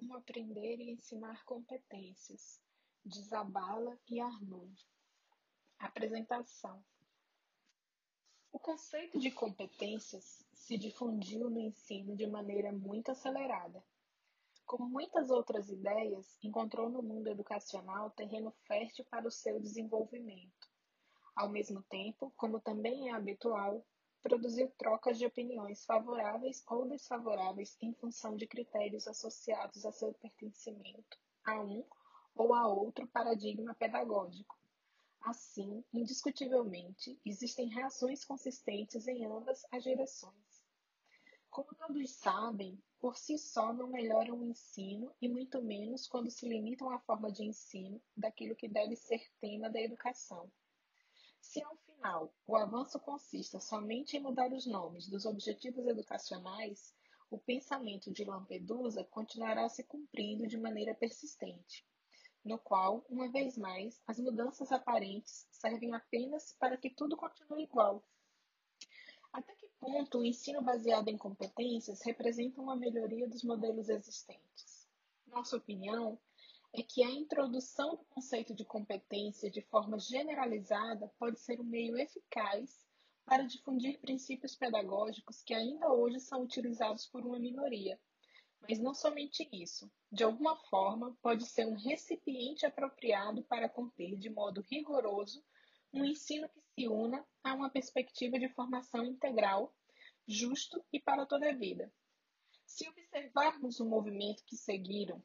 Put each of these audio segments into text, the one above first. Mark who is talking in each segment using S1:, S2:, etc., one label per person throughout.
S1: Como aprender e ensinar competências, de Zabala e Arnold. Apresentação. O conceito de competências se difundiu no ensino de maneira muito acelerada. Como muitas outras ideias, encontrou no mundo educacional terreno fértil para o seu desenvolvimento. Ao mesmo tempo, como também é habitual, produziu trocas de opiniões favoráveis ou desfavoráveis em função de critérios associados a seu pertencimento a um ou a outro paradigma pedagógico. Assim, indiscutivelmente, existem razões consistentes em ambas as direções. Como todos sabem, por si só não melhoram o ensino e muito menos quando se limitam à forma de ensino daquilo que deve ser tema da educação. Se ao final o avanço consista somente em mudar os nomes dos objetivos educacionais, o pensamento de Lampedusa continuará se cumprindo de maneira persistente, no qual, uma vez mais, as mudanças aparentes servem apenas para que tudo continue igual. Até que ponto o ensino baseado em competências representa uma melhoria dos modelos existentes? Nossa opinião é que a introdução do conceito de competência de forma generalizada pode ser um meio eficaz para difundir princípios pedagógicos que ainda hoje são utilizados por uma minoria. Mas não somente isso. De alguma forma, pode ser um recipiente apropriado para conter de modo rigoroso um ensino que se una a uma perspectiva de formação integral, justo e para toda a vida. Se observarmos o movimento que seguiram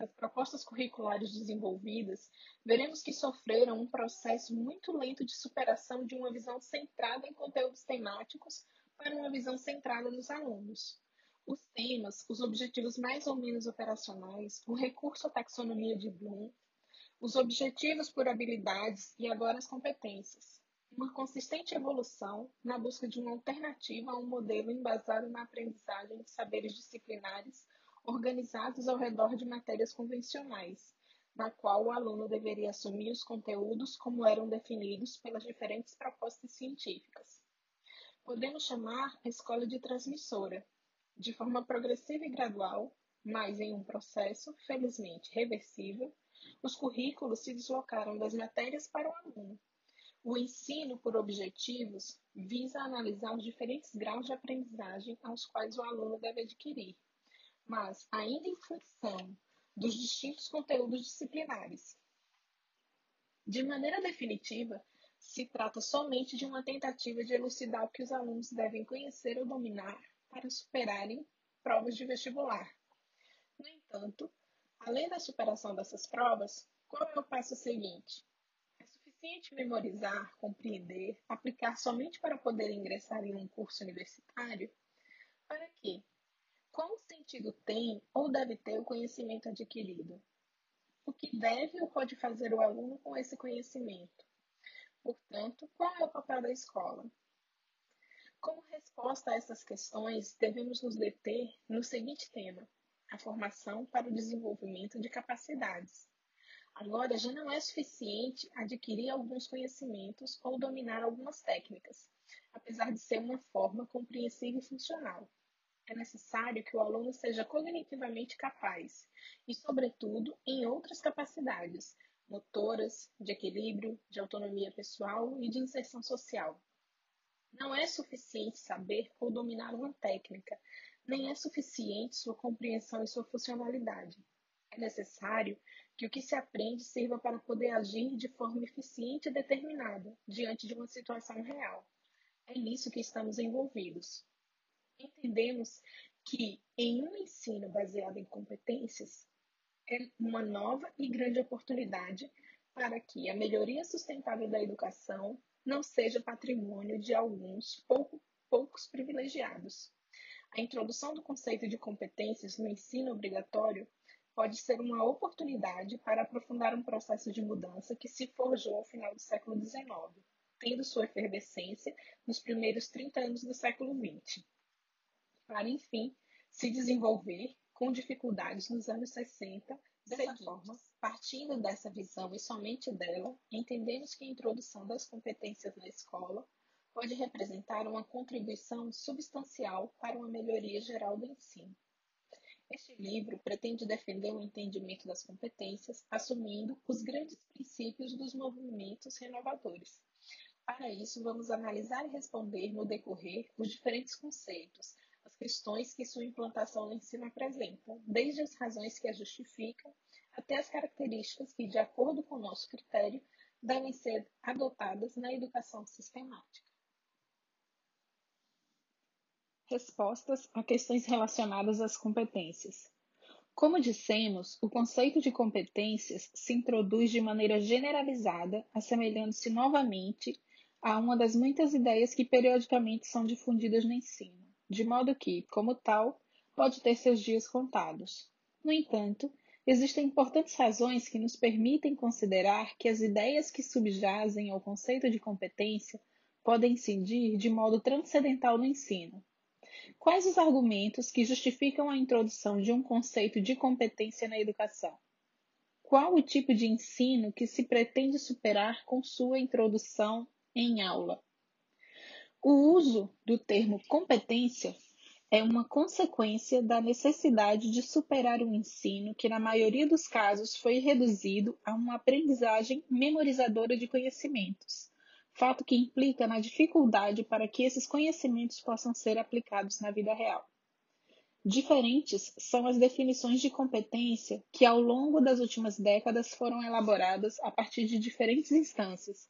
S1: as propostas curriculares desenvolvidas, veremos que sofreram um processo muito lento de superação de uma visão centrada em conteúdos temáticos para uma visão centrada nos alunos. Os temas, os objetivos mais ou menos operacionais, o recurso à taxonomia de Bloom, os objetivos por habilidades e agora as competências. Uma consistente evolução na busca de uma alternativa a um modelo embasado na aprendizagem de saberes disciplinares organizados ao redor de matérias convencionais, na qual o aluno deveria assumir os conteúdos como eram definidos pelas diferentes propostas científicas. Podemos chamar a escola de transmissora, de forma progressiva e gradual, mas em um processo, felizmente, reversível, os currículos se deslocaram das matérias para o aluno. O ensino por objetivos visa analisar os diferentes graus de aprendizagem aos quais o aluno deve adquirir, mas ainda em função dos distintos conteúdos disciplinares. De maneira definitiva, se trata somente de uma tentativa de elucidar o que os alunos devem conhecer ou dominar para superarem provas de vestibular. No entanto, além da superação dessas provas, qual é o passo seguinte? É suficiente memorizar, compreender, aplicar somente para poder ingressar em um curso universitário? Sentido tem ou deve ter o conhecimento adquirido? O que deve ou pode fazer o aluno com esse conhecimento? Portanto, qual é o papel da escola? Como resposta a essas questões, devemos nos deter no seguinte tema: a formação para o desenvolvimento de capacidades. Agora, já não é suficiente adquirir alguns conhecimentos ou dominar algumas técnicas, apesar de ser uma forma compreensível e funcional é necessário que o aluno seja cognitivamente capaz e, sobretudo, em outras capacidades motoras, de equilíbrio, de autonomia pessoal e de inserção social. Não é suficiente saber ou dominar uma técnica, nem é suficiente sua compreensão e sua funcionalidade. É necessário que o que se aprende sirva para poder agir de forma eficiente e determinada diante de uma situação real. É nisso que estamos envolvidos entendemos que em um ensino baseado em competências é uma nova e grande oportunidade para que a melhoria sustentável da educação não seja patrimônio de alguns pouco, poucos privilegiados. A introdução do conceito de competências no ensino obrigatório pode ser uma oportunidade para aprofundar um processo de mudança que se forjou ao final do século XIX, tendo sua efervescência nos primeiros 30 anos do século XX para, enfim, se desenvolver com dificuldades nos anos 60. Dessa forma, partindo dessa visão e somente dela, entendemos que a introdução das competências na escola pode representar uma contribuição substancial para uma melhoria geral do ensino. Este livro pretende defender o entendimento das competências, assumindo os grandes princípios dos movimentos renovadores. Para isso, vamos analisar e responder no decorrer os diferentes conceitos, questões que sua implantação no ensino apresenta, desde as razões que a justificam até as características que, de acordo com o nosso critério, devem ser adotadas na educação sistemática. Respostas a questões relacionadas às competências. Como dissemos, o conceito de competências se introduz de maneira generalizada, assemelhando-se novamente a uma das muitas ideias que periodicamente são difundidas no ensino, de modo que, como tal, pode ter seus dias contados. No entanto, Existem importantes razões que nos permitem considerar que as ideias que subjazem ao conceito de competência podem incidir de modo transcendental no ensino. Quais os argumentos que justificam a introdução de um conceito de competência na educação? Qual o tipo de ensino que se pretende superar com sua introdução em aula? O uso do termo competência é uma consequência da necessidade de superar o ensino que, na maioria dos casos, foi reduzido a uma aprendizagem memorizadora de conhecimentos, fato que implica na dificuldade para que esses conhecimentos possam ser aplicados na vida real. Diferentes são as definições de competência que, ao longo das últimas décadas, foram elaboradas a partir de diferentes instâncias.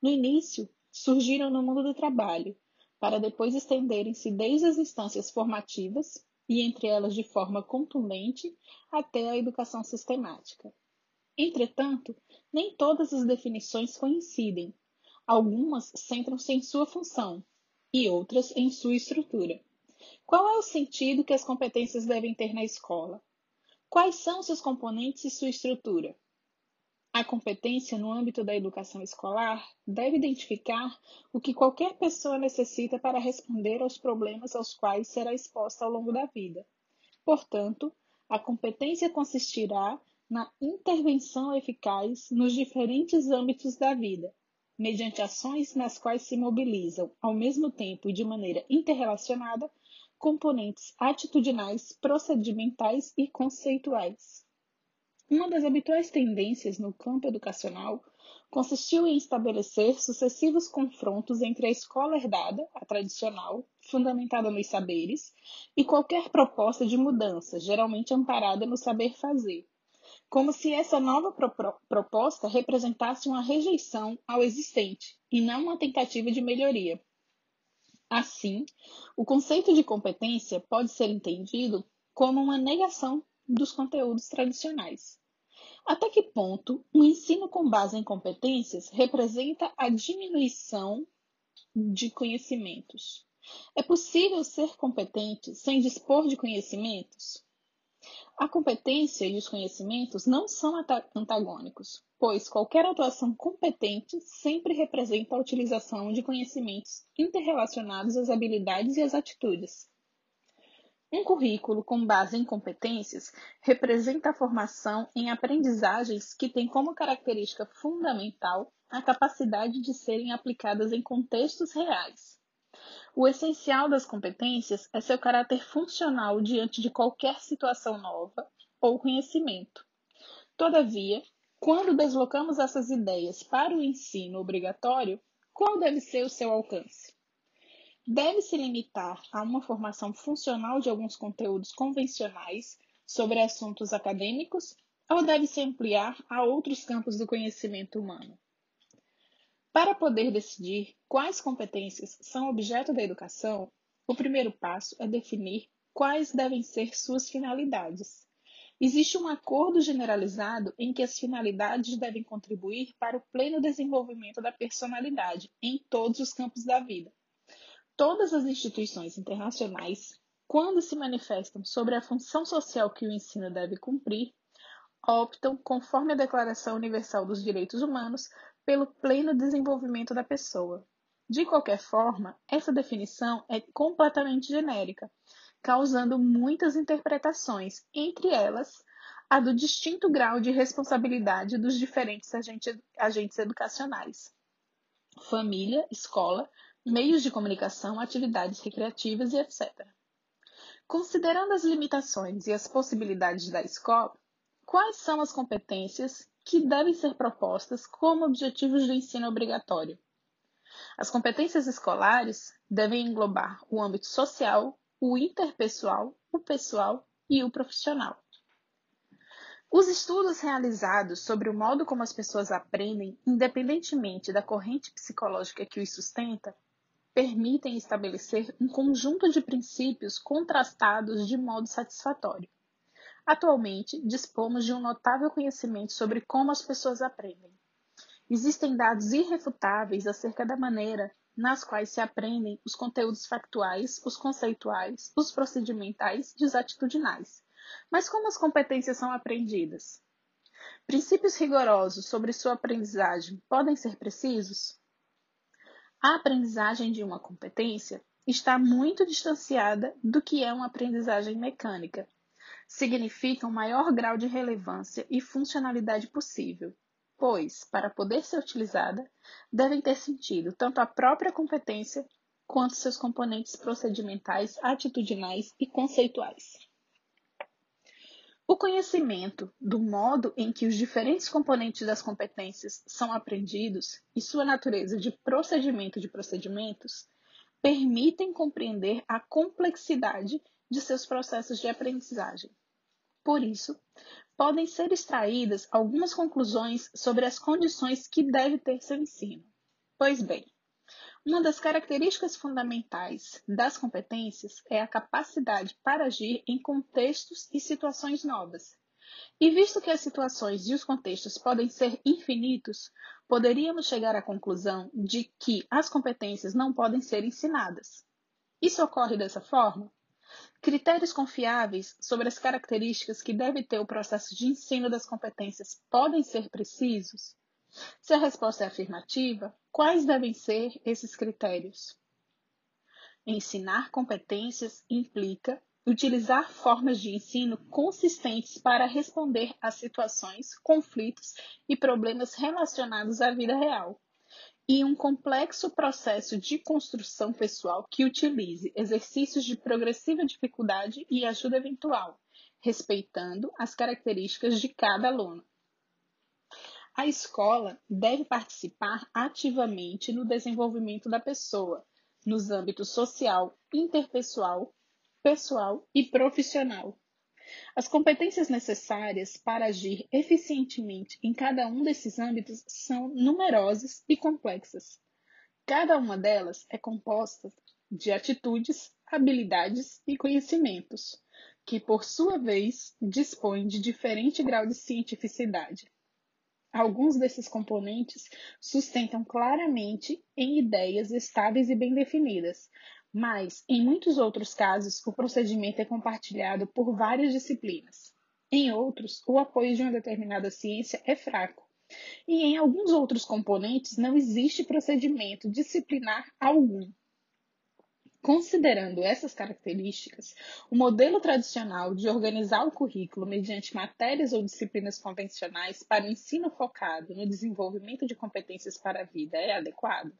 S1: No início, surgiram no mundo do trabalho, para depois estenderem-se desde as instâncias formativas, e entre elas de forma contundente, até a educação sistemática. Entretanto, nem todas as definições coincidem. Algumas centram-se em sua função e outras em sua estrutura. Qual é o sentido que as competências devem ter na escola? Quais são seus componentes e sua estrutura? A competência no âmbito da educação escolar deve identificar o que qualquer pessoa necessita para responder aos problemas aos quais será exposta ao longo da vida. Portanto, a competência consistirá na intervenção eficaz nos diferentes âmbitos da vida, mediante ações nas quais se mobilizam, ao mesmo tempo e de maneira interrelacionada, componentes atitudinais, procedimentais e conceituais. Uma das habituais tendências no campo educacional consistiu em estabelecer sucessivos confrontos entre a escola herdada, a tradicional, fundamentada nos saberes, e qualquer proposta de mudança, geralmente amparada no saber fazer, como se essa nova pro proposta representasse uma rejeição ao existente e não uma tentativa de melhoria. Assim, o conceito de competência pode ser entendido como uma negação dos conteúdos tradicionais. Até que ponto o ensino com base em competências representa a diminuição de conhecimentos? É possível ser competente sem dispor de conhecimentos? A competência e os conhecimentos não são antagônicos, pois qualquer atuação competente sempre representa a utilização de conhecimentos interrelacionados às habilidades e às atitudes. Um currículo com base em competências representa a formação em aprendizagens que têm como característica fundamental a capacidade de serem aplicadas em contextos reais. O essencial das competências é seu caráter funcional diante de qualquer situação nova ou conhecimento. Todavia, quando deslocamos essas ideias para o ensino obrigatório, qual deve ser o seu alcance? Deve se limitar a uma formação funcional de alguns conteúdos convencionais sobre assuntos acadêmicos ou deve se ampliar a outros campos do conhecimento humano? Para poder decidir quais competências são objeto da educação, o primeiro passo é definir quais devem ser suas finalidades. Existe um acordo generalizado em que as finalidades devem contribuir para o pleno desenvolvimento da personalidade em todos os campos da vida, Todas as instituições internacionais, quando se manifestam sobre a função social que o ensino deve cumprir, optam, conforme a Declaração Universal dos Direitos Humanos, pelo pleno desenvolvimento da pessoa. De qualquer forma, essa definição é completamente genérica, causando muitas interpretações, entre elas a do distinto grau de responsabilidade dos diferentes agentes, educacionais. Família, escola, meios de comunicação, atividades recreativas e etc. Considerando as limitações e as possibilidades da escola, quais são as competências que devem ser propostas como objetivos do ensino obrigatório? As competências escolares devem englobar o âmbito social, o interpessoal, o pessoal e o profissional. Os estudos realizados sobre o modo como as pessoas aprendem, independentemente da corrente psicológica que os sustenta, permitem estabelecer um conjunto de princípios contrastados de modo satisfatório. Atualmente, dispomos de um notável conhecimento sobre como as pessoas aprendem. Existem dados irrefutáveis acerca da maneira nas quais se aprendem os conteúdos factuais, os conceituais, os procedimentais e os atitudinais. Mas como as competências são aprendidas? Princípios rigorosos sobre sua aprendizagem podem ser precisos? A aprendizagem de uma competência está muito distanciada do que é uma aprendizagem mecânica. Significa um maior grau de relevância e funcionalidade possível, pois, para poder ser utilizada, devem ter sentido tanto a própria competência quanto seus componentes procedimentais, atitudinais e conceituais. O conhecimento do modo em que os diferentes componentes das competências são aprendidos e sua natureza de procedimento de procedimentos permitem compreender a complexidade de seus processos de aprendizagem. Por isso, podem ser extraídas algumas conclusões sobre as condições que deve ter seu ensino. Pois bem, uma das características fundamentais das competências é a capacidade para agir em contextos e situações novas. E visto que as situações e os contextos podem ser infinitos, poderíamos chegar à conclusão de que as competências não podem ser ensinadas. Isso ocorre dessa forma? Critérios confiáveis sobre as características que deve ter o processo de ensino das competências podem ser precisos? Se a resposta é afirmativa, quais devem ser esses critérios? Ensinar competências implica utilizar formas de ensino consistentes para responder a situações, conflitos e problemas relacionados à vida real, e um complexo processo de construção pessoal que utilize exercícios de progressiva dificuldade e ajuda eventual, respeitando as características de cada aluno. A escola deve participar ativamente no desenvolvimento da pessoa, nos âmbitos social, interpessoal, pessoal e profissional. As competências necessárias para agir eficientemente em cada um desses âmbitos são numerosas e complexas. Cada uma delas é composta de atitudes, habilidades e conhecimentos, que, por sua vez, dispõem de diferente grau de cientificidade. Alguns desses componentes sustentam claramente em ideias estáveis e bem definidas, mas, em muitos outros casos, o procedimento é compartilhado por várias disciplinas. Em outros, o apoio de uma determinada ciência é fraco. E em alguns outros componentes não existe procedimento disciplinar algum. Considerando essas características, o modelo tradicional de organizar o currículo mediante matérias ou disciplinas convencionais para o ensino focado no desenvolvimento de competências para a vida é adequado?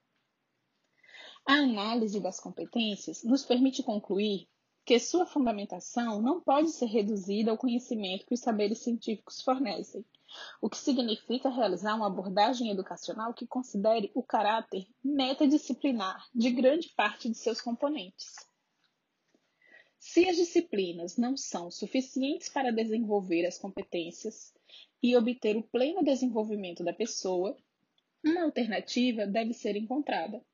S1: A análise das competências nos permite concluir que sua fundamentação não pode ser reduzida ao conhecimento que os saberes científicos fornecem, o que significa realizar uma abordagem educacional que considere o caráter metadisciplinar de grande parte de seus componentes. Se as disciplinas não são suficientes para desenvolver as competências e obter o pleno desenvolvimento da pessoa, uma alternativa deve ser encontrada.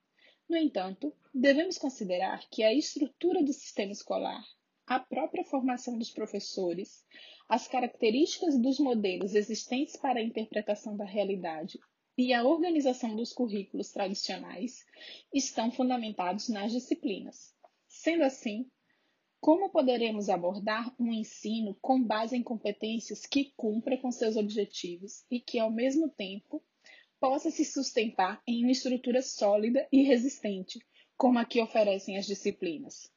S1: No entanto, devemos considerar que a estrutura do sistema escolar, a própria formação dos professores, as características dos modelos existentes para a interpretação da realidade e a organização dos currículos tradicionais estão fundamentados nas disciplinas. Sendo assim, como poderemos abordar um ensino com base em competências que cumpra com seus objetivos e que, ao mesmo tempo, possa se sustentar em uma estrutura sólida e resistente, como a que oferecem as disciplinas?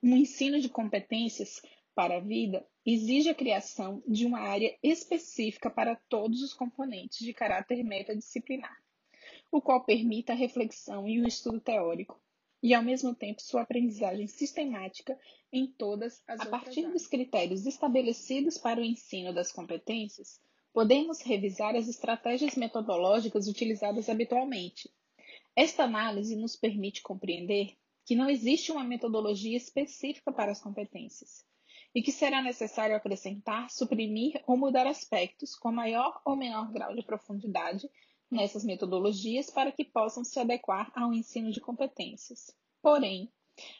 S1: Um ensino de competências para a vida exige a criação de uma área específica para todos os componentes de caráter metadisciplinar, o qual permita a reflexão e o estudo teórico, e, ao mesmo tempo, sua aprendizagem sistemática em todas as A partir áreas. dos critérios estabelecidos para o ensino das competências, podemos revisar as estratégias metodológicas utilizadas habitualmente. Esta análise nos permite compreender que não existe uma metodologia específica para as competências e que será necessário acrescentar, suprimir ou mudar aspectos com maior ou menor grau de profundidade nessas metodologias para que possam se adequar ao ensino de competências. Porém,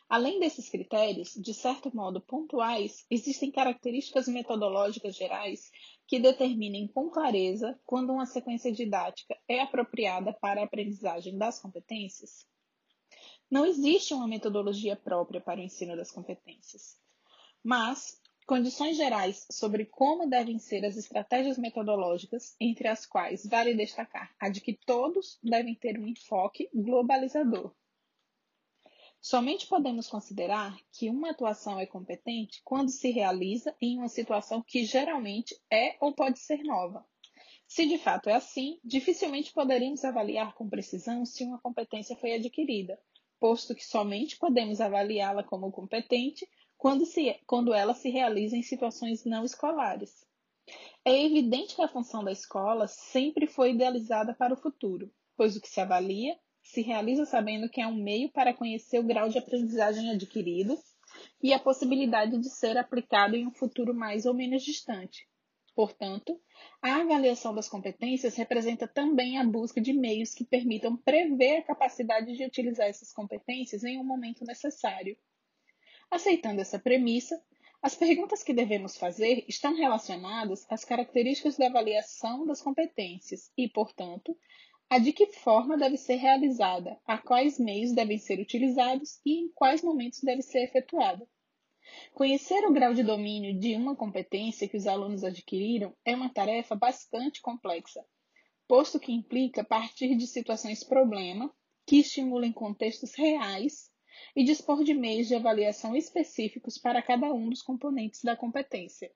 S1: além desses critérios, de certo modo pontuais, existem características metodológicas gerais que determinem com clareza quando uma sequência didática é apropriada para a aprendizagem das competências? Não existe uma metodologia própria para o ensino das competências, mas condições gerais sobre como devem ser as estratégias metodológicas, entre as quais vale destacar a de que todos devem ter um enfoque globalizador. Somente podemos considerar que uma atuação é competente quando se realiza em uma situação que geralmente é ou pode ser nova. Se de fato é assim, dificilmente poderíamos avaliar com precisão se uma competência foi adquirida, posto que somente podemos avaliá-la como competente quando, se, quando ela se realiza em situações não escolares. É evidente que a função da escola sempre foi idealizada para o futuro, pois o que se avalia se realiza sabendo que é um meio para conhecer o grau de aprendizagem adquirido e a possibilidade de ser aplicado em um futuro mais ou menos distante. Portanto, a avaliação das competências representa também a busca de meios que permitam prever a capacidade de utilizar essas competências em um momento necessário Aceitando essa premissa, as perguntas que devemos fazer estão relacionadas às características da avaliação das competências e, portanto, a de que forma deve ser realizada, a quais meios devem ser utilizados e em quais momentos deve ser efetuada. Conhecer o grau de domínio de uma competência que os alunos adquiriram é uma tarefa bastante complexa, posto que implica partir de situações problema que estimulem contextos reais e dispor de meios de avaliação específicos para cada um dos componentes da competência.